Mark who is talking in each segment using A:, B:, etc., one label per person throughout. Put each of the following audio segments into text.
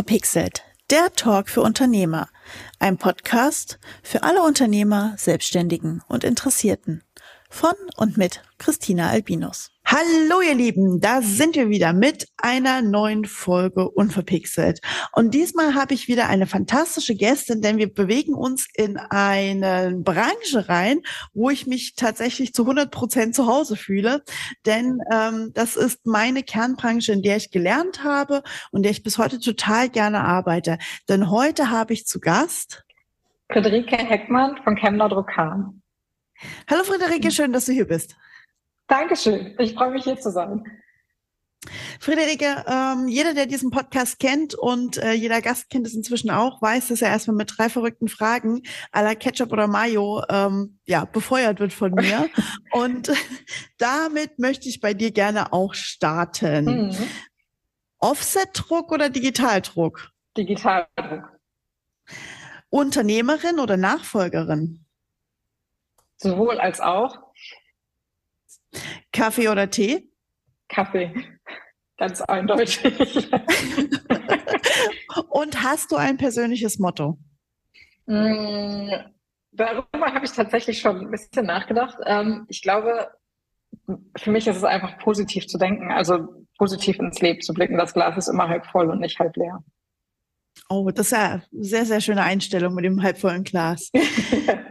A: Unverpixelt, der Talk für Unternehmer. Ein Podcast für alle Unternehmer, Selbstständigen und Interessierten. Von und mit Christina Albinus. Hallo ihr Lieben, da sind wir wieder mit einer neuen Folge Unverpixelt. Und diesmal habe ich wieder eine fantastische Gästin, denn wir bewegen uns in eine Branche rein, wo ich mich tatsächlich zu 100 Prozent zu Hause fühle. Denn ähm, das ist meine Kernbranche, in der ich gelernt habe und der ich bis heute total gerne arbeite. Denn heute habe ich zu Gast
B: Friederike Heckmann von Chemner.
A: Hallo Friederike, schön, dass du hier bist.
B: Dankeschön. Ich freue mich hier zu sein.
A: Friederike, ähm, jeder, der diesen Podcast kennt und äh, jeder Gast kennt es inzwischen auch, weiß, dass er erstmal mit drei verrückten Fragen la Ketchup oder Mayo ähm, ja, befeuert wird von mir. und damit möchte ich bei dir gerne auch starten. Mhm. Offset-Druck oder Digitaldruck?
B: Digitaldruck.
A: Unternehmerin oder Nachfolgerin?
B: Sowohl als auch.
A: Kaffee oder Tee?
B: Kaffee. Ganz eindeutig.
A: Und hast du ein persönliches Motto?
B: Mm, darüber habe ich tatsächlich schon ein bisschen nachgedacht. Ähm, ich glaube, für mich ist es einfach positiv zu denken, also positiv ins Leben zu blicken. Das Glas ist immer halb voll und nicht halb leer.
A: Oh, das ist ja eine sehr, sehr schöne Einstellung mit dem halbvollen Glas.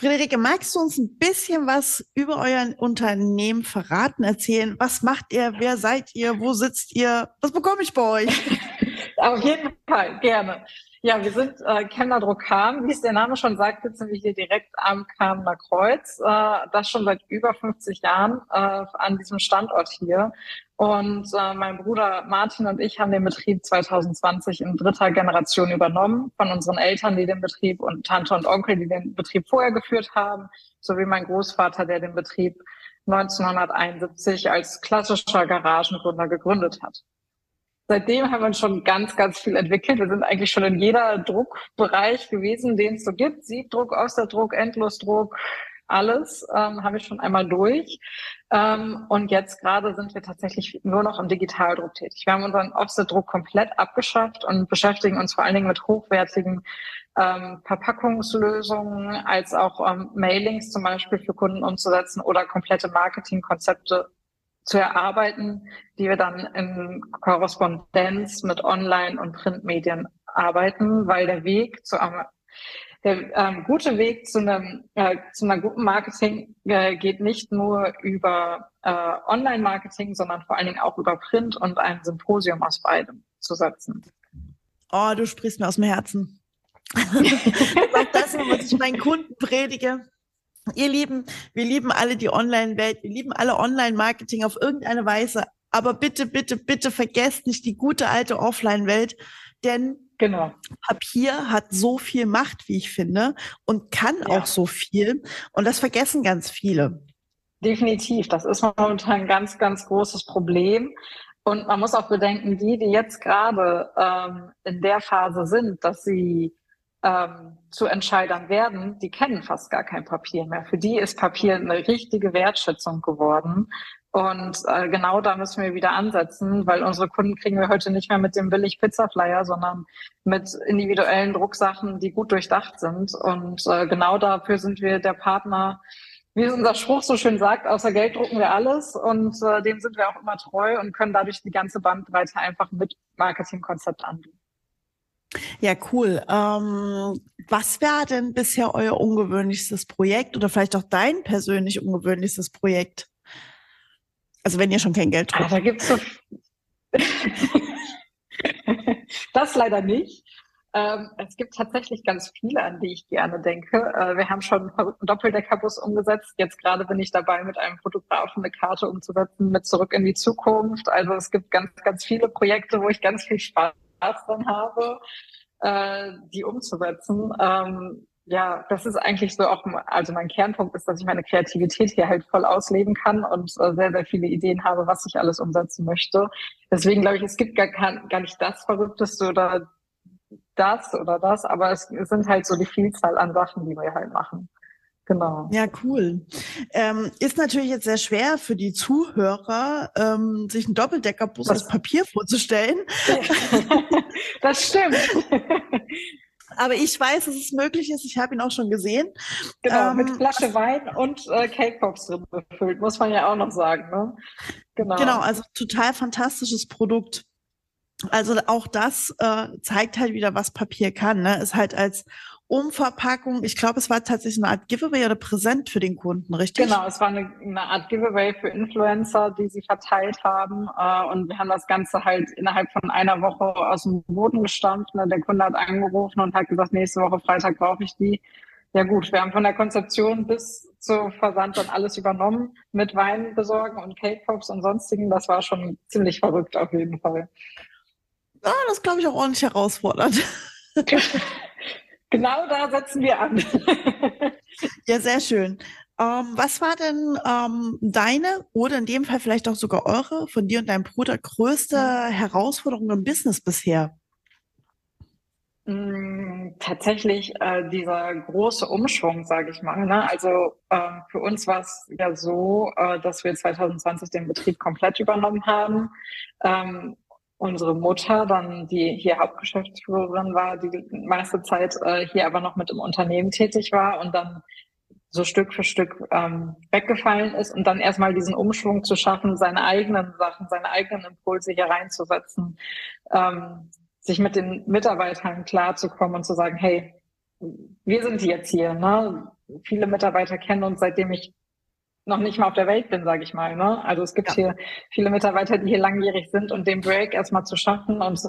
A: Friederike, magst du uns ein bisschen was über euer Unternehmen verraten, erzählen? Was macht ihr? Wer seid ihr? Wo sitzt ihr? Was bekomme ich bei euch?
B: Auf jeden Fall, gerne. Ja, wir sind äh, Chemner Druckam. Wie es der Name schon sagt, sitzen wir hier direkt am Kamener Kreuz. Äh, das schon seit über 50 Jahren äh, an diesem Standort hier. Und äh, mein Bruder Martin und ich haben den Betrieb 2020 in dritter Generation übernommen von unseren Eltern, die den Betrieb und Tante und Onkel, die den Betrieb vorher geführt haben, sowie mein Großvater, der den Betrieb 1971 als klassischer Garagengründer gegründet hat seitdem haben wir schon ganz, ganz viel entwickelt. Wir sind eigentlich schon in jeder Druckbereich gewesen, den es so gibt. Siebdruck, Osterdruck, Endlosdruck, alles ähm, habe ich schon einmal durch. Ähm, und jetzt gerade sind wir tatsächlich nur noch im Digitaldruck tätig. Wir haben unseren Offsetdruck komplett abgeschafft und beschäftigen uns vor allen Dingen mit hochwertigen ähm, Verpackungslösungen, als auch ähm, Mailings zum Beispiel für Kunden umzusetzen oder komplette Marketingkonzepte zu erarbeiten, die wir dann in Korrespondenz mit Online- und Printmedien arbeiten, weil der Weg zu einem der ähm, gute Weg zu einem, äh, zu einer guten Marketing äh, geht nicht nur über äh, Online-Marketing, sondern vor allen Dingen auch über Print und ein Symposium aus beidem zu setzen.
A: Oh, du sprichst mir aus dem Herzen. auch das, was ich meinen Kunden predige. Ihr Lieben, wir lieben alle die Online-Welt, wir lieben alle Online-Marketing auf irgendeine Weise. Aber bitte, bitte, bitte vergesst nicht die gute alte Offline-Welt, denn genau. Papier hat so viel Macht, wie ich finde, und kann ja. auch so viel. Und das vergessen ganz viele.
B: Definitiv. Das ist momentan ein ganz, ganz großes Problem. Und man muss auch bedenken, die, die jetzt gerade ähm, in der Phase sind, dass sie ähm, zu Entscheidern werden, die kennen fast gar kein Papier mehr. Für die ist Papier eine richtige Wertschätzung geworden. Und äh, genau da müssen wir wieder ansetzen, weil unsere Kunden kriegen wir heute nicht mehr mit dem billig Pizza-Flyer, sondern mit individuellen Drucksachen, die gut durchdacht sind. Und äh, genau dafür sind wir der Partner, wie unser Spruch so schön sagt, außer Geld drucken wir alles. Und äh, dem sind wir auch immer treu und können dadurch die ganze Bandbreite einfach mit Marketingkonzept anbieten.
A: Ja, cool. Ähm, was wäre denn bisher euer ungewöhnlichstes Projekt oder vielleicht auch dein persönlich ungewöhnlichstes Projekt? Also wenn ihr schon kein Geld
B: habt. Ah, da gibt's so das leider nicht. Ähm, es gibt tatsächlich ganz viele, an die ich gerne denke. Äh, wir haben schon einen Doppeldeckerbus umgesetzt. Jetzt gerade bin ich dabei, mit einem Fotografen eine Karte umzusetzen mit Zurück in die Zukunft. Also es gibt ganz, ganz viele Projekte, wo ich ganz viel Spaß dran habe, äh, die umzusetzen. Ähm, ja, das ist eigentlich so auch, also mein Kernpunkt ist, dass ich meine Kreativität hier halt voll ausleben kann und äh, sehr, sehr viele Ideen habe, was ich alles umsetzen möchte. Deswegen glaube ich, es gibt gar, gar nicht das Verrückteste oder das oder das, aber es, es sind halt so die Vielzahl an Sachen, die wir halt machen. Genau.
A: Ja, cool. Ähm, ist natürlich jetzt sehr schwer für die Zuhörer, ähm, sich einen Doppeldeckerbus aus Papier vorzustellen.
B: das stimmt.
A: Aber ich weiß, dass es möglich ist. Ich habe ihn auch schon gesehen.
B: Genau, ähm, mit Flasche Wein und äh, Cake Pops drin befüllt, muss man ja auch noch sagen. Ne?
A: Genau. genau, also total fantastisches Produkt. Also auch das äh, zeigt halt wieder, was Papier kann. Ne? Ist halt als Umverpackung, ich glaube, es war tatsächlich eine Art Giveaway oder Präsent für den Kunden, richtig?
B: Genau, es war eine, eine Art Giveaway für Influencer, die sie verteilt haben. Äh, und wir haben das Ganze halt innerhalb von einer Woche aus dem Boden gestampft. Ne? Der Kunde hat angerufen und hat gesagt, nächste Woche Freitag brauche ich die. Ja gut, wir haben von der Konzeption bis zu Versand dann alles übernommen mit Wein besorgen und Cake Pops und sonstigen. Das war schon ziemlich verrückt auf jeden Fall.
A: Ja, das glaube ich auch ordentlich herausfordernd.
B: genau da setzen wir an.
A: ja, sehr schön. Ähm, was war denn ähm, deine oder in dem Fall vielleicht auch sogar eure, von dir und deinem Bruder, größte Herausforderung im Business bisher?
B: Mm, tatsächlich äh, dieser große Umschwung, sage ich mal. Ne? Also äh, für uns war es ja so, äh, dass wir 2020 den Betrieb komplett übernommen haben. Ähm, unsere Mutter, dann die hier Hauptgeschäftsführerin war, die meiste Zeit äh, hier aber noch mit im Unternehmen tätig war und dann so Stück für Stück ähm, weggefallen ist und dann erstmal diesen Umschwung zu schaffen, seine eigenen Sachen, seine eigenen Impulse hier reinzusetzen, ähm, sich mit den Mitarbeitern klarzukommen und zu sagen, hey, wir sind jetzt hier. Ne? Viele Mitarbeiter kennen uns, seitdem ich noch nicht mal auf der Welt bin, sage ich mal. Ne? Also es gibt ja. hier viele Mitarbeiter, die hier langjährig sind und den Break erstmal zu schaffen und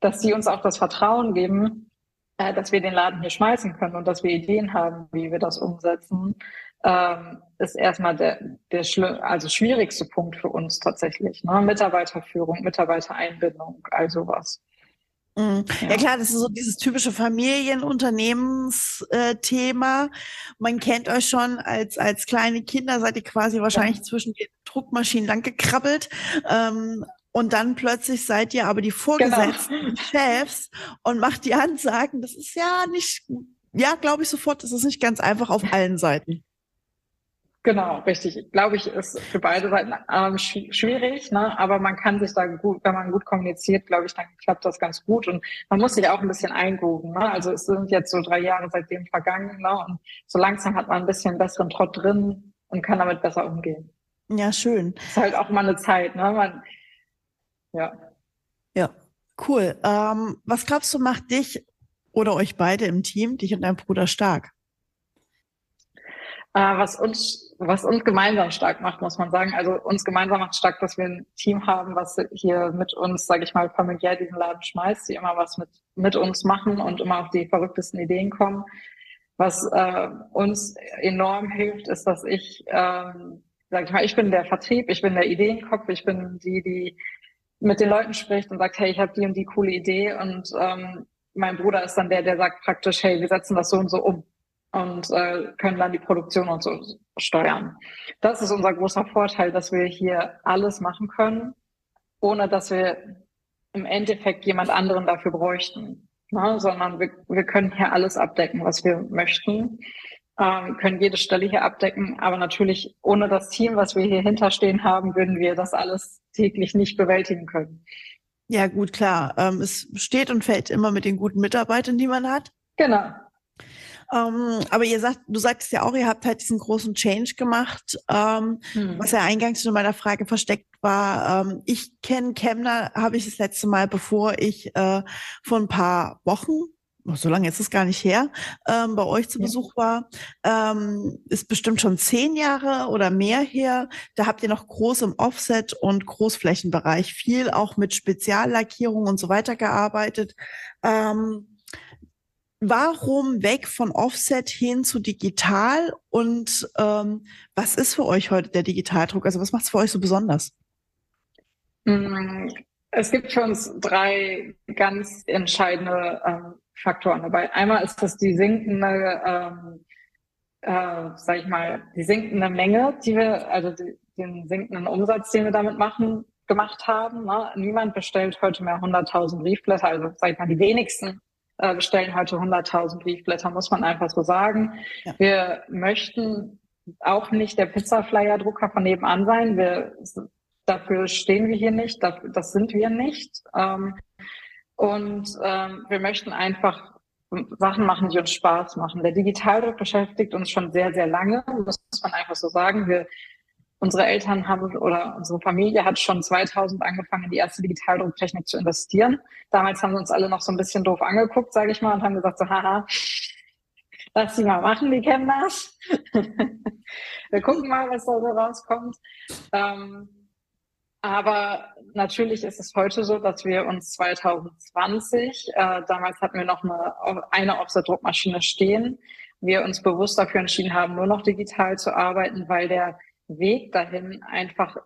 B: dass sie uns auch das Vertrauen geben, äh, dass wir den Laden hier schmeißen können und dass wir Ideen haben, wie wir das umsetzen, ähm, ist erstmal der, der also schwierigste Punkt für uns tatsächlich. Ne? Mitarbeiterführung, Mitarbeitereinbindung, all sowas.
A: Mhm. Ja. ja. klar, das ist so dieses typische Familienunternehmensthema. Man kennt euch schon als, als kleine Kinder, seid ihr quasi wahrscheinlich ja. zwischen den Druckmaschinen lang gekrabbelt. Ähm, und dann plötzlich seid ihr aber die Vorgesetzten genau. Chefs und macht die Ansagen. Das ist ja nicht, ja, glaube ich sofort, das ist nicht ganz einfach auf allen Seiten.
B: Genau, richtig. Glaube ich, ist für beide Seiten ähm, schwierig, ne? aber man kann sich da gut, wenn man gut kommuniziert, glaube ich, dann klappt das ganz gut und man muss sich auch ein bisschen eingrooven. Ne? Also es sind jetzt so drei Jahre seitdem vergangen ne? und so langsam hat man ein bisschen besseren Trott drin und kann damit besser umgehen.
A: Ja, schön.
B: Ist halt auch mal eine Zeit, ne? Man, ja.
A: Ja, cool. Ähm, was glaubst du, macht dich oder euch beide im Team, dich und dein Bruder stark?
B: Äh, was uns, was uns gemeinsam stark macht, muss man sagen. Also uns gemeinsam macht stark, dass wir ein Team haben, was hier mit uns, sage ich mal, familiär diesen Laden schmeißt, die immer was mit, mit uns machen und immer auf die verrücktesten Ideen kommen. Was äh, uns enorm hilft, ist, dass ich, ähm, sage ich mal, ich bin der Vertrieb, ich bin der Ideenkopf, ich bin die, die mit den Leuten spricht und sagt, hey, ich habe die und die coole Idee und ähm, mein Bruder ist dann der, der sagt praktisch, hey, wir setzen das so und so um und äh, können dann die Produktion und so steuern. Das ist unser großer Vorteil, dass wir hier alles machen können, ohne dass wir im Endeffekt jemand anderen dafür bräuchten, ne? sondern wir, wir können hier alles abdecken, was wir möchten, ähm, können jede Stelle hier abdecken, aber natürlich ohne das Team, was wir hier hinterstehen haben, würden wir das alles täglich nicht bewältigen können.
A: Ja, gut, klar. Ähm, es steht und fällt immer mit den guten Mitarbeitern, die man hat.
B: Genau.
A: Ähm, aber ihr sagt, du sagst ja auch, ihr habt halt diesen großen Change gemacht, ähm, hm. was ja eingangs schon meiner Frage versteckt war. Ähm, ich kenne Chemner, habe ich das letzte Mal, bevor ich äh, vor ein paar Wochen so lange ist es gar nicht her, ähm, bei euch zu ja. Besuch war, ähm, ist bestimmt schon zehn Jahre oder mehr her. Da habt ihr noch groß im Offset- und Großflächenbereich viel auch mit Speziallackierung und so weiter gearbeitet. Ähm, Warum weg von Offset hin zu digital und ähm, was ist für euch heute der Digitaldruck? Also was macht es für euch so besonders?
B: Mm, es gibt für uns drei ganz entscheidende ähm, Faktoren dabei. Einmal ist das die sinkende, ähm, äh, sag ich mal, die sinkende Menge, die wir, also die, den sinkenden Umsatz, den wir damit machen, gemacht haben. Ne? Niemand bestellt heute mehr 100.000 Briefblätter, also sag ich mal, die wenigsten äh, bestellen heute 100.000 Briefblätter, muss man einfach so sagen. Ja. Wir möchten auch nicht der Pizza-Flyer-Drucker von nebenan sein. Wir, dafür stehen wir hier nicht, das, sind wir nicht. Ähm, und ähm, wir möchten einfach Sachen machen, die uns Spaß machen. Der Digitaldruck beschäftigt uns schon sehr, sehr lange, muss man einfach so sagen. Wir, unsere Eltern haben oder unsere Familie hat schon 2000 angefangen, in die erste Digitaldrucktechnik zu investieren. Damals haben sie uns alle noch so ein bisschen doof angeguckt, sage ich mal, und haben gesagt so, haha, lass sie mal machen, die kennen das. Wir gucken mal, was da so rauskommt. Ähm, aber natürlich ist es heute so, dass wir uns 2020, äh, damals hatten wir noch eine, eine Offset-Druckmaschine stehen, wir uns bewusst dafür entschieden haben, nur noch digital zu arbeiten, weil der Weg dahin einfach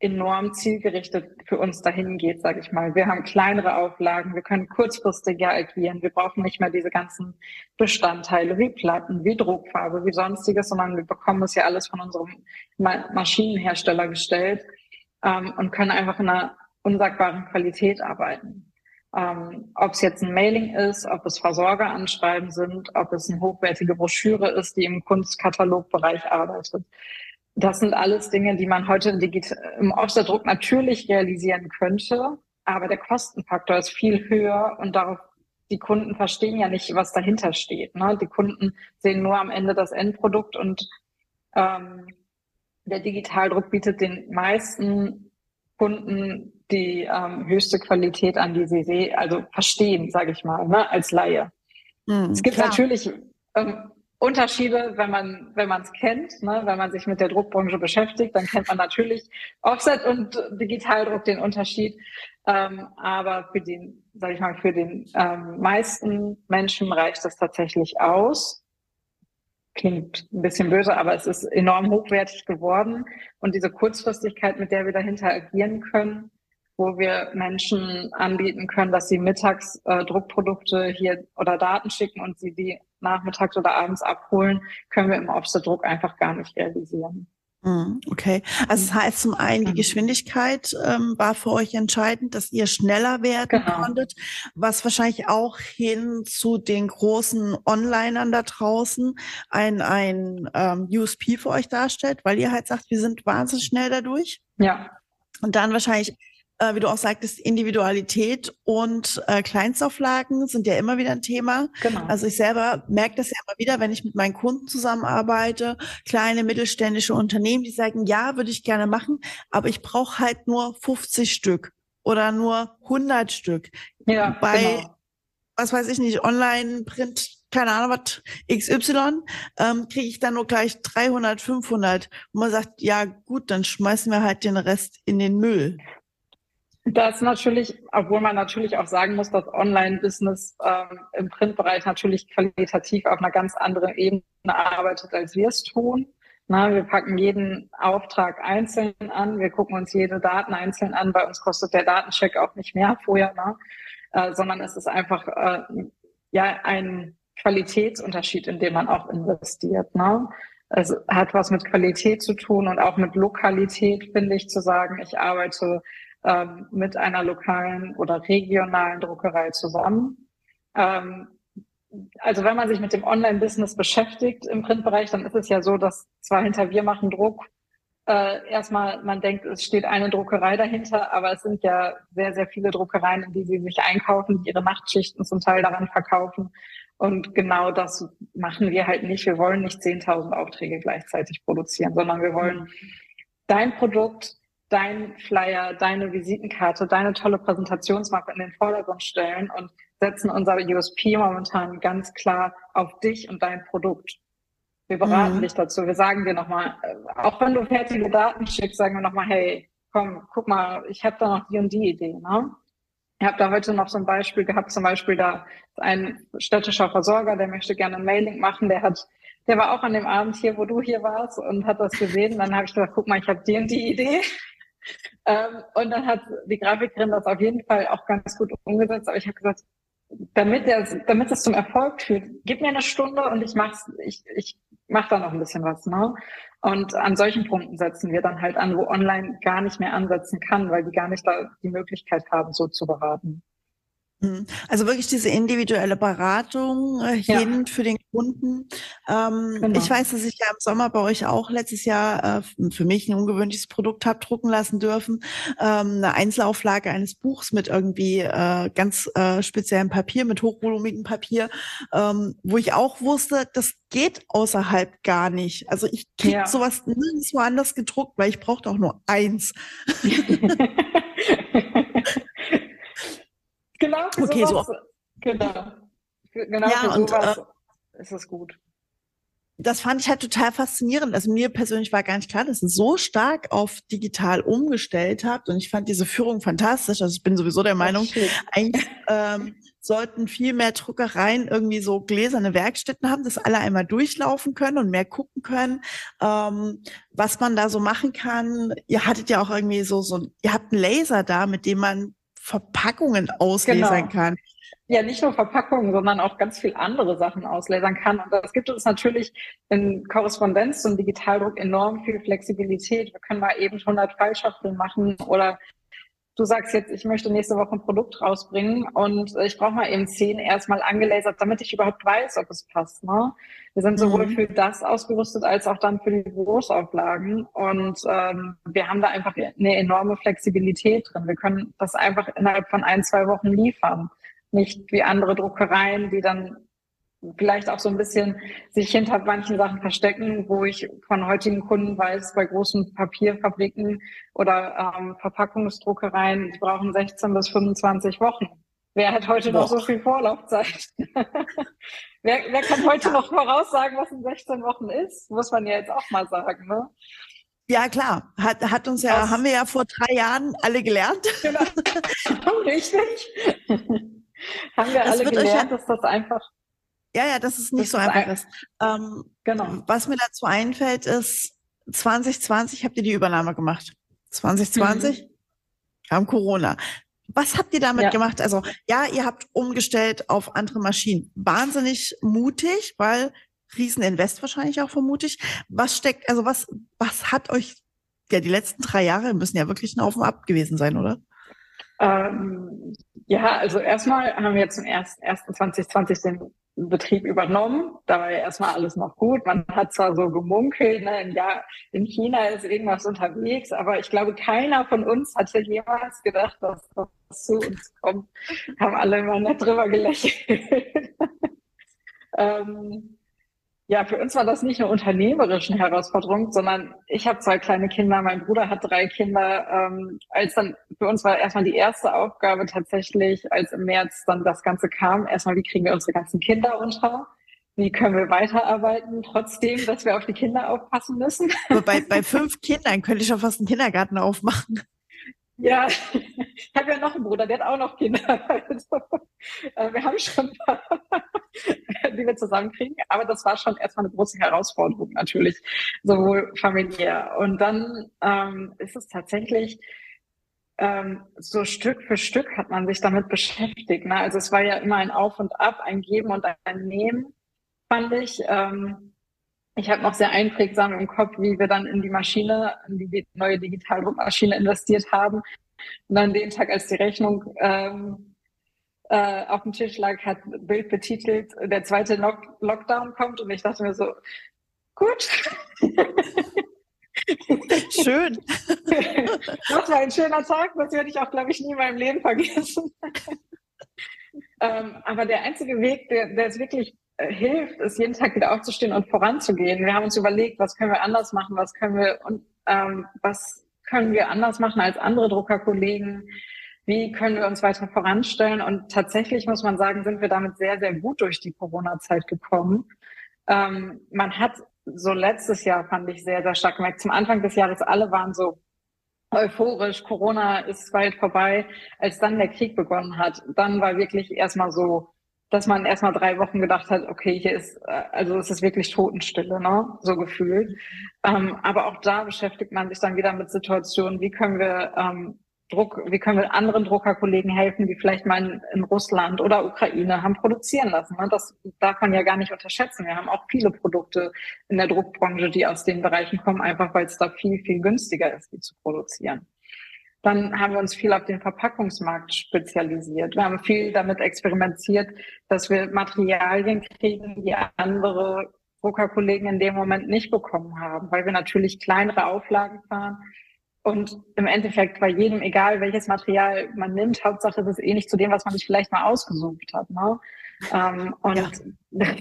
B: enorm zielgerichtet für uns dahin geht, sage ich mal. Wir haben kleinere Auflagen, wir können kurzfristiger agieren, wir brauchen nicht mehr diese ganzen Bestandteile wie Platten, wie Druckfarbe, wie sonstiges, sondern wir bekommen es ja alles von unserem Maschinenhersteller gestellt ähm, und können einfach in einer unsagbaren Qualität arbeiten. Ähm, ob es jetzt ein Mailing ist, ob es Versorgeranschreiben sind, ob es eine hochwertige Broschüre ist, die im Kunstkatalogbereich arbeitet. Das sind alles Dinge, die man heute im Offsetdruck natürlich realisieren könnte, aber der Kostenfaktor ist viel höher und darauf die Kunden verstehen ja nicht, was dahinter steht. Ne? Die Kunden sehen nur am Ende das Endprodukt und ähm, der Digitaldruck bietet den meisten Kunden die ähm, höchste Qualität an, die sie sehen, also verstehen, sage ich mal, ne, als Laie. Mhm, es gibt klar. natürlich ähm, Unterschiede, wenn man wenn man es kennt, ne, wenn man sich mit der Druckbranche beschäftigt, dann kennt man natürlich Offset und Digitaldruck den Unterschied. Ähm, aber für den, sage ich mal, für den ähm, meisten Menschen reicht das tatsächlich aus klingt ein bisschen böse, aber es ist enorm hochwertig geworden. Und diese Kurzfristigkeit, mit der wir dahinter agieren können, wo wir Menschen anbieten können, dass sie mittags äh, Druckprodukte hier oder Daten schicken und sie die nachmittags oder abends abholen, können wir im Offset-Druck einfach gar nicht realisieren.
A: Mhm, okay, also das heißt zum einen die. Geschwindigkeit ähm, war für euch entscheidend, dass ihr schneller werden genau. konntet, was wahrscheinlich auch hin zu den großen Onlinern da draußen ein ein ähm, USP für euch darstellt, weil ihr halt sagt, wir sind wahnsinnig schnell dadurch.
B: Ja.
A: Und dann wahrscheinlich äh, wie du auch sagtest, Individualität und äh, Kleinstauflagen sind ja immer wieder ein Thema. Genau. Also ich selber merke das ja immer wieder, wenn ich mit meinen Kunden zusammenarbeite, kleine mittelständische Unternehmen, die sagen, ja, würde ich gerne machen, aber ich brauche halt nur 50 Stück oder nur 100 Stück. Ja, Bei, genau. was weiß ich nicht, Online, Print, keine Ahnung was, XY, ähm, kriege ich dann nur gleich 300, 500. Und man sagt, ja gut, dann schmeißen wir halt den Rest in den Müll.
B: Das natürlich, obwohl man natürlich auch sagen muss, dass Online-Business ähm, im Printbereich natürlich qualitativ auf einer ganz anderen Ebene arbeitet, als wir es tun. Na, wir packen jeden Auftrag einzeln an, wir gucken uns jede Daten einzeln an. Bei uns kostet der Datencheck auch nicht mehr vorher, ne? äh, sondern es ist einfach äh, ja ein Qualitätsunterschied, in dem man auch investiert. Ne? Es hat was mit Qualität zu tun und auch mit Lokalität, finde ich, zu sagen, ich arbeite ähm, mit einer lokalen oder regionalen Druckerei zusammen. Ähm, also wenn man sich mit dem Online-Business beschäftigt im Printbereich, dann ist es ja so, dass zwar hinter wir machen Druck äh, erstmal man denkt, es steht eine Druckerei dahinter, aber es sind ja sehr, sehr viele Druckereien, in die sie sich einkaufen, die ihre Nachtschichten zum Teil daran verkaufen. Und genau das machen wir halt nicht. Wir wollen nicht 10.000 Aufträge gleichzeitig produzieren, sondern wir wollen dein Produkt dein Flyer, deine Visitenkarte, deine tolle Präsentationsmappe in den Vordergrund stellen und setzen unser USP momentan ganz klar auf dich und dein Produkt. Wir beraten mhm. dich dazu. Wir sagen dir nochmal, äh, auch wenn du fertige Daten schickst, sagen wir nochmal, hey, komm, guck mal, ich habe da noch die und die Idee. Ne? Ich habe da heute noch so ein Beispiel gehabt, zum Beispiel da ist ein städtischer Versorger, der möchte gerne ein Mailing machen, der hat der war auch an dem Abend hier, wo du hier warst und hat das gesehen. Dann habe ich gesagt, guck mal, ich habe die und die Idee. Ähm, und dann hat die Grafikerin das auf jeden Fall auch ganz gut umgesetzt. Aber ich habe gesagt, damit der, damit es zum Erfolg führt, gib mir eine Stunde und ich mach's, ich, ich mach da noch ein bisschen was, ne? Und an solchen Punkten setzen wir dann halt an, wo online gar nicht mehr ansetzen kann, weil die gar nicht da die Möglichkeit haben, so zu beraten.
A: Mhm. Also wirklich diese individuelle Beratung äh, hin ja. für den Kunden. Ähm, genau. Ich weiß, dass ich ja im Sommer bei euch auch letztes Jahr äh, für mich ein ungewöhnliches Produkt habe drucken lassen dürfen. Ähm, eine Einzelauflage eines Buchs mit irgendwie äh, ganz äh, speziellem Papier, mit hochvolumigem Papier, ähm, wo ich auch wusste, das geht außerhalb gar nicht. Also ich krieg ja. sowas nirgendwo anders gedruckt, weil ich brauchte auch nur eins.
B: Genau, okay, sowas, so. genau. Genau ja, für sowas und, äh, ist es gut.
A: Das fand ich halt total faszinierend. Also mir persönlich war gar nicht klar, dass ihr so stark auf digital umgestellt habt. Und ich fand diese Führung fantastisch. Also ich bin sowieso der Meinung, eigentlich ähm, sollten viel mehr Druckereien irgendwie so gläserne Werkstätten haben, dass alle einmal durchlaufen können und mehr gucken können, ähm, was man da so machen kann. Ihr hattet ja auch irgendwie so, so, ihr habt einen Laser da, mit dem man Verpackungen auslesern genau. kann.
B: Ja, nicht nur Verpackungen, sondern auch ganz viel andere Sachen auslesern kann. Und das gibt uns natürlich in Korrespondenz und Digitaldruck enorm viel Flexibilität. Wir können mal eben 100 Fallschachteln machen oder du sagst jetzt, ich möchte nächste Woche ein Produkt rausbringen und ich brauche mal eben zehn erstmal angelasert, damit ich überhaupt weiß, ob es passt. Ne? Wir sind sowohl mhm. für das ausgerüstet als auch dann für die Großauflagen und ähm, wir haben da einfach eine enorme Flexibilität drin. Wir können das einfach innerhalb von ein, zwei Wochen liefern. Nicht wie andere Druckereien, die dann vielleicht auch so ein bisschen sich hinter manchen Sachen verstecken, wo ich von heutigen Kunden weiß, bei großen Papierfabriken oder ähm, Verpackungsdruckereien, die brauchen 16 bis 25 Wochen. Wer hat heute Boah. noch so viel Vorlaufzeit? wer, wer kann heute noch voraussagen, was in 16 Wochen ist? Muss man ja jetzt auch mal sagen, ne?
A: Ja, klar. Hat, hat uns ja, das, haben wir ja vor drei Jahren alle gelernt. Genau.
B: Richtig. haben wir das alle gelernt, dass das einfach
A: ja, ja, dass es nicht das so einfach ist. Ähm, genau. Was mir dazu einfällt, ist, 2020 habt ihr die Übernahme gemacht. 2020 mhm. kam Corona. Was habt ihr damit ja. gemacht? Also, ja, ihr habt umgestellt auf andere Maschinen. Wahnsinnig mutig, weil Rieseninvest wahrscheinlich auch vermutlich. Was steckt, also was, was hat euch, ja, die letzten drei Jahre müssen ja wirklich ein Auf und Ab gewesen sein, oder?
B: Ähm, ja, also erstmal haben wir zum 1.1.2020 den Betrieb übernommen. Da war ja erstmal alles noch gut. Man hat zwar so gemunkelt, ne, ja, in China ist irgendwas unterwegs, aber ich glaube, keiner von uns hatte jemals gedacht, dass das zu uns kommt. Haben alle immer nett drüber gelächelt. ähm, ja, für uns war das nicht eine unternehmerische Herausforderung, sondern ich habe zwei kleine Kinder, mein Bruder hat drei Kinder. Ähm, als dann für uns war erstmal die erste Aufgabe tatsächlich, als im März dann das Ganze kam, erstmal, wie kriegen wir unsere ganzen Kinder unter? Wie können wir weiterarbeiten, trotzdem, dass wir auf die Kinder aufpassen müssen?
A: Bei, bei fünf Kindern könnte ich schon fast einen Kindergarten aufmachen.
B: Ja, ich habe ja noch einen Bruder, der hat auch noch Kinder. Also, äh, wir haben schon ein paar, die wir zusammenkriegen, aber das war schon erstmal eine große Herausforderung natürlich, sowohl familiär. Und dann ähm, ist es tatsächlich ähm, so Stück für Stück hat man sich damit beschäftigt. Ne? Also es war ja immer ein Auf und Ab, ein Geben und ein Nehmen, fand ich. Ähm, ich habe noch sehr einprägsam im Kopf, wie wir dann in die Maschine, in die neue Digitaldruckmaschine investiert haben. Und dann den Tag, als die Rechnung ähm, äh, auf dem Tisch lag, hat Bild betitelt, der zweite Lock Lockdown kommt. Und ich dachte mir so, gut.
A: Schön.
B: das war ein schöner Tag, das werde ich auch, glaube ich, nie in meinem Leben vergessen. ähm, aber der einzige Weg, der, der ist wirklich hilft, ist jeden Tag wieder aufzustehen und voranzugehen. Wir haben uns überlegt, was können wir anders machen, was können wir und ähm, was können wir anders machen als andere Druckerkollegen, wie können wir uns weiter voranstellen. Und tatsächlich muss man sagen, sind wir damit sehr, sehr gut durch die Corona-Zeit gekommen. Ähm, man hat so letztes Jahr, fand ich, sehr, sehr stark gemerkt. Zum Anfang des Jahres alle waren so euphorisch, Corona ist weit vorbei. Als dann der Krieg begonnen hat, dann war wirklich erstmal so, dass man erstmal drei Wochen gedacht hat, okay, hier ist, äh, also es ist wirklich Totenstille, ne? so gefühlt. Ähm, aber auch da beschäftigt man sich dann wieder mit Situationen, wie können wir ähm, Druck, wie können wir anderen Druckerkollegen helfen, die vielleicht mal in, in Russland oder Ukraine haben produzieren lassen. Ne? Das darf man ja gar nicht unterschätzen. Wir haben auch viele Produkte in der Druckbranche, die aus den Bereichen kommen, einfach weil es da viel, viel günstiger ist, die zu produzieren. Dann haben wir uns viel auf den Verpackungsmarkt spezialisiert. Wir haben viel damit experimentiert, dass wir Materialien kriegen, die andere Druckerkollegen in dem Moment nicht bekommen haben, weil wir natürlich kleinere Auflagen fahren. Und im Endeffekt bei jedem, egal welches Material man nimmt, Hauptsache es ist eh nicht zu dem, was man sich vielleicht mal ausgesucht hat. Ne? Ähm, und ja.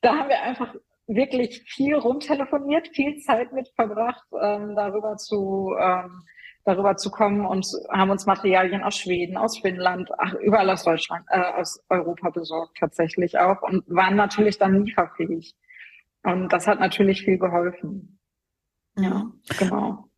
B: da haben wir einfach wirklich viel rumtelefoniert, viel Zeit mit verbracht, ähm, darüber zu ähm, darüber zu kommen und haben uns Materialien aus Schweden, aus Finnland, ach, überall aus Deutschland, äh, aus Europa besorgt tatsächlich auch und waren natürlich dann lieferfähig. Und das hat natürlich viel geholfen.
A: Ja, genau.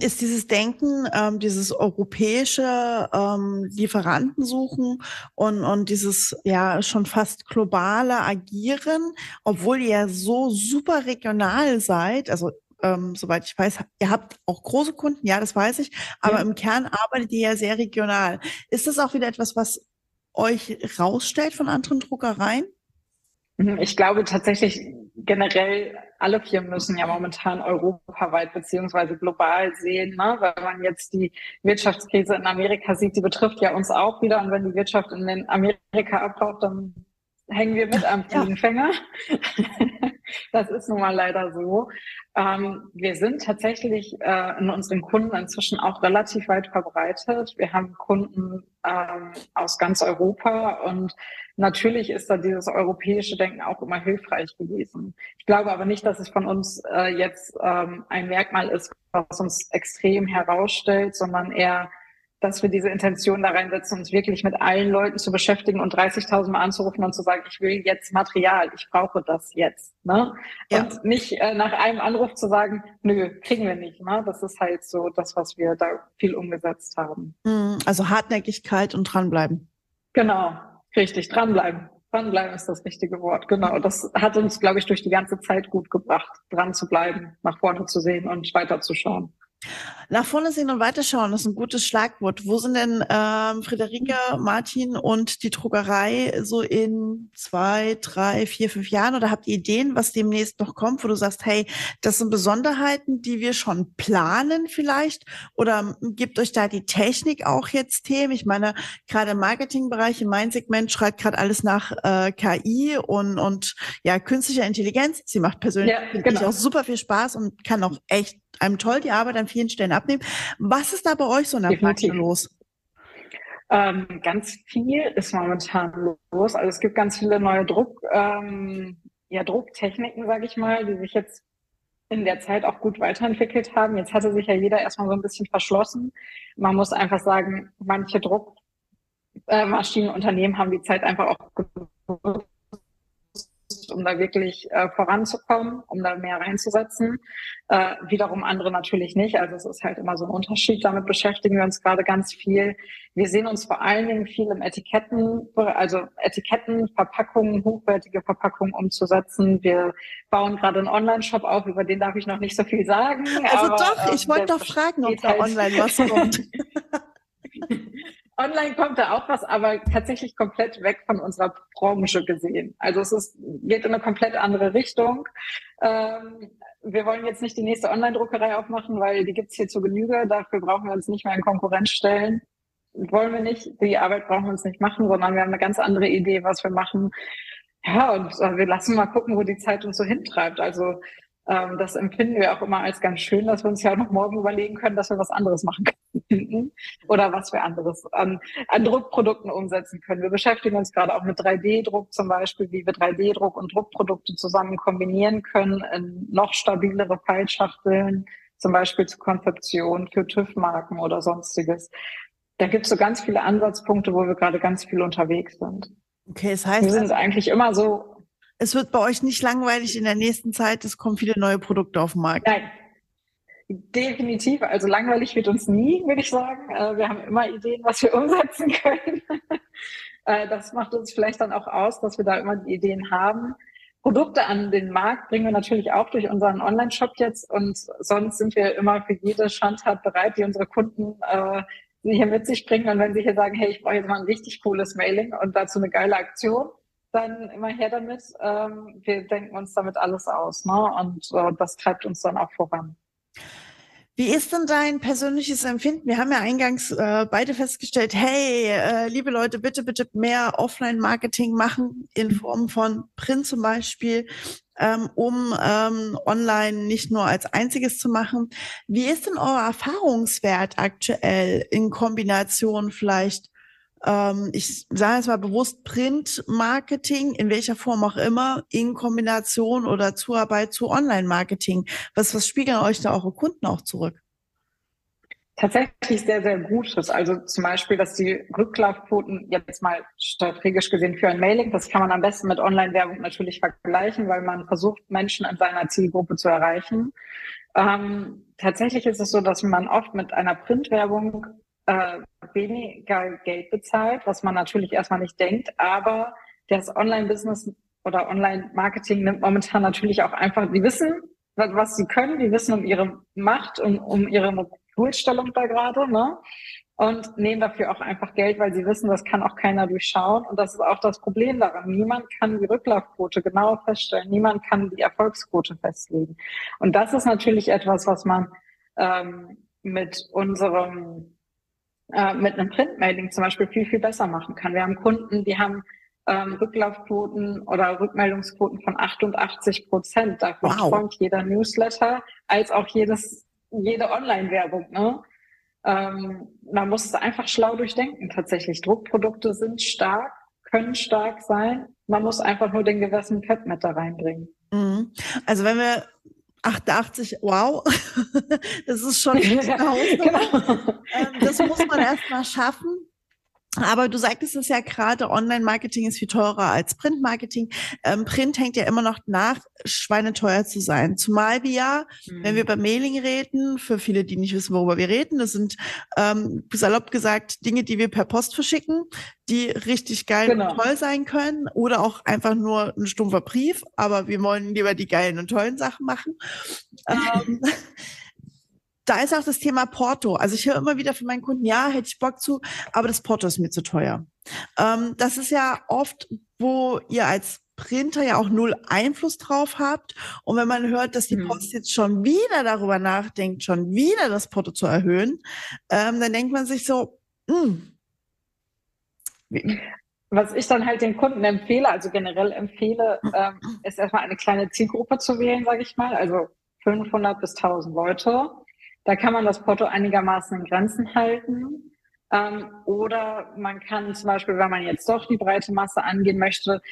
A: Ist dieses Denken, ähm, dieses europäische ähm, Lieferantensuchen und, und dieses ja schon fast globale Agieren, obwohl ihr ja so super regional seid, also ähm, soweit ich weiß, ihr habt auch große Kunden, ja, das weiß ich, aber ja. im Kern arbeitet ihr ja sehr regional. Ist das auch wieder etwas, was euch rausstellt von anderen Druckereien?
B: Mhm, ich glaube tatsächlich generell alle Firmen müssen ja momentan europaweit beziehungsweise global sehen. Ne? Wenn man jetzt die Wirtschaftskrise in Amerika sieht, die betrifft ja uns auch wieder. Und wenn die Wirtschaft in Amerika abtaucht, dann hängen wir mit am Fliegenfänger. Ja. das ist nun mal leider so. Ähm, wir sind tatsächlich äh, in unseren Kunden inzwischen auch relativ weit verbreitet. Wir haben Kunden ähm, aus ganz Europa und natürlich ist da dieses europäische Denken auch immer hilfreich gewesen. Ich glaube aber nicht, dass es von uns äh, jetzt ähm, ein Merkmal ist, was uns extrem herausstellt, sondern eher dass wir diese Intention da reinsetzen, uns wirklich mit allen Leuten zu beschäftigen und 30.000 Mal anzurufen und zu sagen, ich will jetzt Material, ich brauche das jetzt. Ne? Ja. Und nicht äh, nach einem Anruf zu sagen, nö, kriegen wir nicht. Ne? Das ist halt so das, was wir da viel umgesetzt haben.
A: Hm, also Hartnäckigkeit und dranbleiben.
B: Genau, richtig, dranbleiben. Dranbleiben ist das richtige Wort, genau. Das hat uns, glaube ich, durch die ganze Zeit gut gebracht, dran zu bleiben, nach vorne zu sehen und weiterzuschauen.
A: Nach vorne sehen und weiterschauen ist ein gutes Schlagwort. Wo sind denn ähm, Friederike, Martin und die Druckerei so in zwei, drei, vier, fünf Jahren? Oder habt ihr Ideen, was demnächst noch kommt, wo du sagst, hey, das sind Besonderheiten, die wir schon planen vielleicht? Oder gibt euch da die Technik auch jetzt Themen? Ich meine, gerade im Marketingbereich, in meinem Segment schreit gerade alles nach äh, KI und, und ja, künstlicher Intelligenz. Sie macht persönlich ja, genau. auch super viel Spaß und kann auch echt einem toll die Arbeit an vielen Stellen abnehmen. Was ist da bei euch so in der Praxis los?
B: Ähm, ganz viel ist momentan los. Also es gibt ganz viele neue Druck, ähm, ja, Drucktechniken, sage ich mal, die sich jetzt in der Zeit auch gut weiterentwickelt haben. Jetzt hatte sich ja jeder erstmal so ein bisschen verschlossen. Man muss einfach sagen, manche Druckmaschinenunternehmen äh, haben die Zeit einfach auch genutzt, um da wirklich äh, voranzukommen, um da mehr reinzusetzen. Äh, wiederum andere natürlich nicht. Also es ist halt immer so ein Unterschied. Damit beschäftigen wir uns gerade ganz viel. Wir sehen uns vor allen Dingen viel im Etiketten, also Etiketten, Verpackungen, hochwertige Verpackungen umzusetzen. Wir bauen gerade einen Online-Shop auf, über den darf ich noch nicht so viel sagen.
A: Also aber, doch, ich wollte doch fragen, ob da halt online was kommt.
B: Online kommt da auch was, aber tatsächlich komplett weg von unserer Branche gesehen. Also es ist, geht in eine komplett andere Richtung. Ähm, wir wollen jetzt nicht die nächste Online-Druckerei aufmachen, weil die gibt's hier zu Genüge. Dafür brauchen wir uns nicht mehr in Konkurrenz stellen. Wollen wir nicht. Die Arbeit brauchen wir uns nicht machen, sondern wir haben eine ganz andere Idee, was wir machen. Ja, und äh, wir lassen mal gucken, wo die Zeit uns so hintreibt. Also ähm, das empfinden wir auch immer als ganz schön, dass wir uns ja auch noch morgen überlegen können, dass wir was anderes machen können oder was wir anderes an, an Druckprodukten umsetzen können. Wir beschäftigen uns gerade auch mit 3D-Druck zum Beispiel, wie wir 3D-Druck und Druckprodukte zusammen kombinieren können in noch stabilere Pfeilschachteln, zum Beispiel zur Konzeption für TÜV-Marken oder sonstiges. Da gibt es so ganz viele Ansatzpunkte, wo wir gerade ganz viel unterwegs sind.
A: Okay, das heißt,
B: wir sind also eigentlich immer so
A: es wird bei euch nicht langweilig in der nächsten Zeit, es kommen viele neue Produkte auf den Markt.
B: Nein, definitiv. Also langweilig wird uns nie, würde ich sagen. Äh, wir haben immer Ideen, was wir umsetzen können. Äh, das macht uns vielleicht dann auch aus, dass wir da immer die Ideen haben. Produkte an den Markt bringen wir natürlich auch durch unseren Online-Shop jetzt und sonst sind wir immer für jede Schandtat bereit, die unsere Kunden äh, hier mit sich bringen. Und wenn sie hier sagen, hey, ich brauche jetzt mal ein richtig cooles Mailing und dazu eine geile Aktion, dann immer her damit. Ähm, wir denken uns damit alles aus. Ne? Und äh, das treibt uns dann auch voran.
A: Wie ist denn dein persönliches Empfinden? Wir haben ja eingangs äh, beide festgestellt, hey, äh, liebe Leute, bitte, bitte mehr Offline-Marketing machen in Form von Print zum Beispiel, ähm, um ähm, online nicht nur als einziges zu machen. Wie ist denn euer Erfahrungswert aktuell in Kombination vielleicht ähm, ich sage jetzt mal bewusst Print-Marketing, in welcher Form auch immer, in Kombination oder Zuarbeit zu Online-Marketing. Was, was spiegeln euch da eure Kunden auch zurück?
B: Tatsächlich sehr, sehr Gutes. Also zum Beispiel, dass die Rücklaufquoten jetzt mal strategisch gesehen für ein Mailing, das kann man am besten mit Online-Werbung natürlich vergleichen, weil man versucht, Menschen in seiner Zielgruppe zu erreichen. Ähm, tatsächlich ist es so, dass man oft mit einer Printwerbung äh, weniger Geld bezahlt, was man natürlich erstmal nicht denkt, aber das Online-Business oder Online-Marketing nimmt momentan natürlich auch einfach, die wissen, was sie können, die wissen um ihre Macht und um ihre Monopolstellung da gerade, ne? Und nehmen dafür auch einfach Geld, weil sie wissen, das kann auch keiner durchschauen. Und das ist auch das Problem daran. Niemand kann die Rücklaufquote genau feststellen. Niemand kann die Erfolgsquote festlegen. Und das ist natürlich etwas, was man ähm, mit unserem äh, mit einem Printmailing zum Beispiel viel, viel besser machen kann. Wir haben Kunden, die haben ähm, Rücklaufquoten oder Rückmeldungsquoten von 88 Prozent. Davon wow. träumt jeder Newsletter als auch jedes, jede Online-Werbung. Ne? Ähm, man muss es einfach schlau durchdenken tatsächlich. Druckprodukte sind stark, können stark sein. Man muss einfach nur den gewissen Pep mit da reinbringen.
A: Mhm. Also wenn wir 88, wow, das ist schon ja, genau. Ähm, das muss man erst mal schaffen. Aber du sagtest es ja gerade, Online-Marketing ist viel teurer als Print-Marketing. Ähm, Print hängt ja immer noch nach, schweineteuer zu sein. Zumal wir ja, mhm. wenn wir über Mailing reden, für viele, die nicht wissen, worüber wir reden, das sind ähm, salopp gesagt Dinge, die wir per Post verschicken, die richtig geil genau. und toll sein können oder auch einfach nur ein stumpfer Brief, aber wir wollen lieber die geilen und tollen Sachen machen. ähm, da ist auch das Thema Porto. Also ich höre immer wieder von meinen Kunden, ja, hätte ich Bock zu, aber das Porto ist mir zu teuer. Ähm, das ist ja oft, wo ihr als Printer ja auch null Einfluss drauf habt. Und wenn man hört, dass die mhm. Post jetzt schon wieder darüber nachdenkt, schon wieder das Porto zu erhöhen, ähm, dann denkt man sich so, mh.
B: Hm. Was ich dann halt den Kunden empfehle, also generell empfehle, ähm, ist erstmal eine kleine Zielgruppe zu wählen, sage ich mal, also 500 bis 1000 Leute da kann man das Porto einigermaßen in Grenzen halten. Ähm, oder man kann zum Beispiel, wenn man jetzt doch die breite Masse angehen möchte,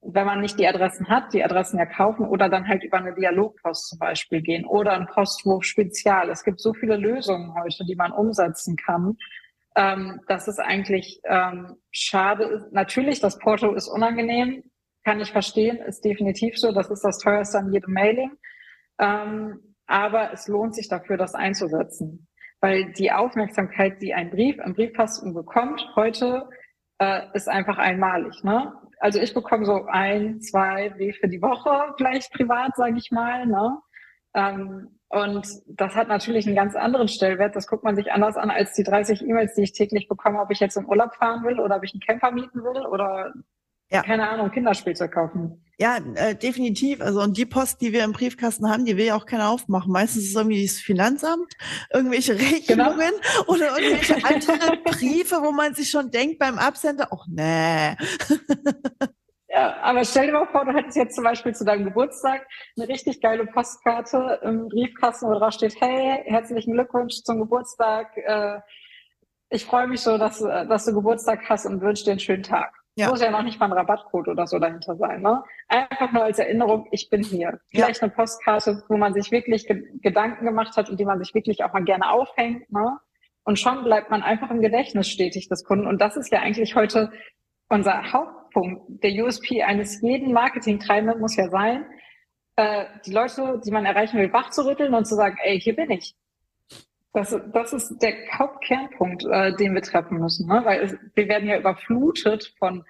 B: wenn man nicht die Adressen hat, die Adressen ja kaufen oder dann halt über eine Dialogpost zum Beispiel gehen oder ein Postwurf Spezial. Es gibt so viele Lösungen heute, die man umsetzen kann. Ähm, dass es eigentlich ähm, schade ist. Natürlich, das Porto ist unangenehm, kann ich verstehen, ist definitiv so. Das ist das teuerste an jedem Mailing. Ähm, aber es lohnt sich dafür, das einzusetzen. Weil die Aufmerksamkeit, die ein Brief im Briefkasten bekommt, heute äh, ist einfach einmalig. Ne? Also ich bekomme so ein, zwei Briefe die Woche, vielleicht privat, sage ich mal. Ne? Ähm, und das hat natürlich einen ganz anderen Stellwert. Das guckt man sich anders an als die 30 E-Mails, die ich täglich bekomme, ob ich jetzt in Urlaub fahren will oder ob ich einen Camper mieten will oder ja. keine Ahnung, Kinderspielzeug kaufen.
A: Ja, äh, definitiv. Also und die Post, die wir im Briefkasten haben, die will ja auch keiner aufmachen. Meistens ist es irgendwie das Finanzamt, irgendwelche Rechnungen genau. oder irgendwelche anderen Briefe, wo man sich schon denkt beim Absender, ach nee.
B: Ja, aber stell dir mal vor, du hättest jetzt zum Beispiel zu deinem Geburtstag eine richtig geile Postkarte im Briefkasten, wo drauf steht, hey, herzlichen Glückwunsch zum Geburtstag. Äh, ich freue mich so, dass, dass du Geburtstag hast und wünsche dir einen schönen Tag. Ja. Muss ja noch nicht mal ein Rabattcode oder so dahinter sein. Ne? Einfach nur als Erinnerung, ich bin hier. Vielleicht ja. eine Postkarte, wo man sich wirklich ge Gedanken gemacht hat und die man sich wirklich auch mal gerne aufhängt. Ne? Und schon bleibt man einfach im Gedächtnis stetig des Kunden. Und das ist ja eigentlich heute unser Hauptpunkt. Der USP eines jeden Marketingtreibenden muss ja sein, äh, die Leute, die man erreichen will, wach zu rütteln und zu sagen, ey, hier bin ich. Das, das ist der Hauptkernpunkt, äh, den wir treffen müssen, ne? weil es, wir werden ja überflutet von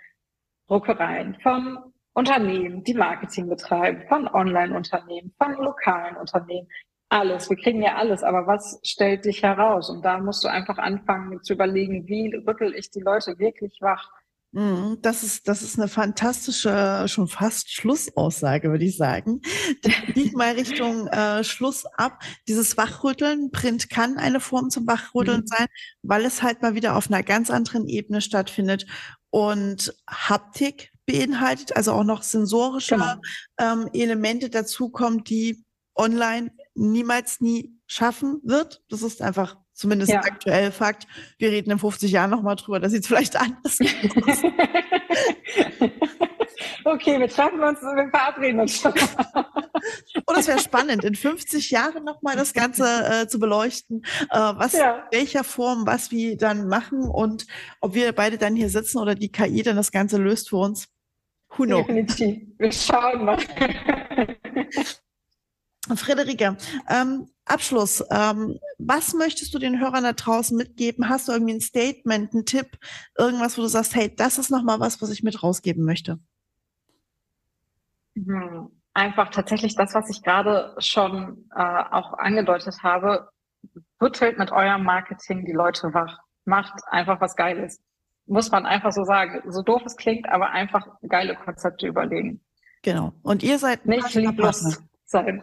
B: Druckereien, von Unternehmen, die Marketing betreiben, von Online-Unternehmen, von lokalen Unternehmen. Alles. Wir kriegen ja alles. Aber was stellt dich heraus? Und da musst du einfach anfangen zu überlegen, wie rüttel ich die Leute wirklich wach?
A: Mhm, das ist, das ist eine fantastische, schon fast Schlussaussage, würde ich sagen. Liegt mal Richtung äh, Schluss ab. Dieses Wachrütteln, Print kann eine Form zum Wachrütteln mhm. sein, weil es halt mal wieder auf einer ganz anderen Ebene stattfindet und Haptik beinhaltet, also auch noch sensorische genau. ähm, Elemente dazukommen, die online niemals nie schaffen wird. Das ist einfach Zumindest ja. aktuell Fakt. Wir reden in 50 Jahren nochmal drüber. Das sieht vielleicht anders aus.
B: okay, wir treffen uns, wir verabreden uns schon.
A: Und es wäre spannend, in 50 Jahren nochmal das Ganze äh, zu beleuchten, äh, was, ja. welcher Form, was wir dann machen und ob wir beide dann hier sitzen oder die KI dann das Ganze löst für uns.
B: Who knows? Definitiv. Wir schauen mal.
A: Friederike, ähm, Abschluss. Ähm, was möchtest du den Hörern da draußen mitgeben? Hast du irgendwie ein Statement, einen Tipp, irgendwas, wo du sagst, hey, das ist nochmal was, was ich mit rausgeben möchte?
B: Hm, einfach tatsächlich das, was ich gerade schon äh, auch angedeutet habe. Rüttelt mit eurem Marketing die Leute wach. Macht einfach was Geiles. Muss man einfach so sagen. So doof es klingt, aber einfach geile Konzepte überlegen.
A: Genau. Und ihr seid
B: nicht lieblos sein.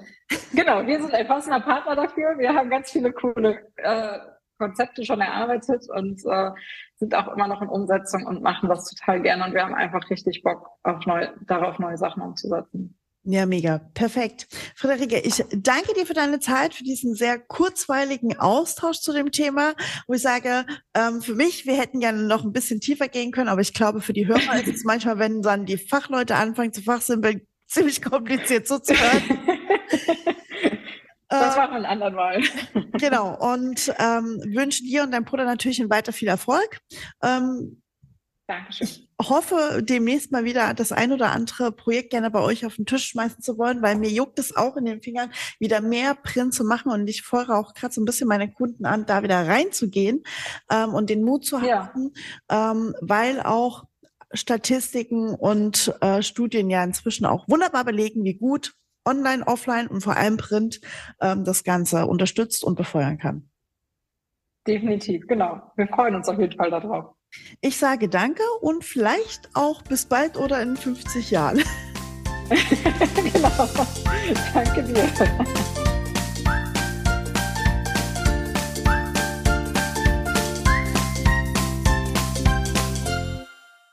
B: Genau, wir sind ein passender Partner dafür. Wir haben ganz viele coole äh, Konzepte schon erarbeitet und äh, sind auch immer noch in Umsetzung und machen das total gerne. Und wir haben einfach richtig Bock auf neu, darauf, neue Sachen umzusetzen.
A: Ja, mega. Perfekt. Friederike, ich danke dir für deine Zeit, für diesen sehr kurzweiligen Austausch zu dem Thema, wo ich sage, ähm, für mich, wir hätten gerne noch ein bisschen tiefer gehen können, aber ich glaube, für die Hörer ist es manchmal, wenn dann die Fachleute anfangen zu fachsimpeln, ziemlich kompliziert so zu hören.
B: Das machen wir ein anderen Mal.
A: Genau. Und ähm, wünsche dir und deinem Bruder natürlich weiter viel Erfolg. Ähm,
B: Dankeschön.
A: Ich hoffe, demnächst mal wieder das ein oder andere Projekt gerne bei euch auf den Tisch schmeißen zu wollen, weil mir juckt es auch in den Fingern, wieder mehr Print zu machen. Und ich fordere auch gerade so ein bisschen meine Kunden an, da wieder reinzugehen ähm, und den Mut zu haben, ja. ähm, weil auch Statistiken und äh, Studien ja inzwischen auch wunderbar belegen, wie gut online, offline und vor allem Print ähm, das Ganze unterstützt und befeuern kann.
B: Definitiv, genau. Wir freuen uns auf jeden Fall darauf.
A: Ich sage danke und vielleicht auch bis bald oder in 50 Jahren.
B: genau. Danke dir.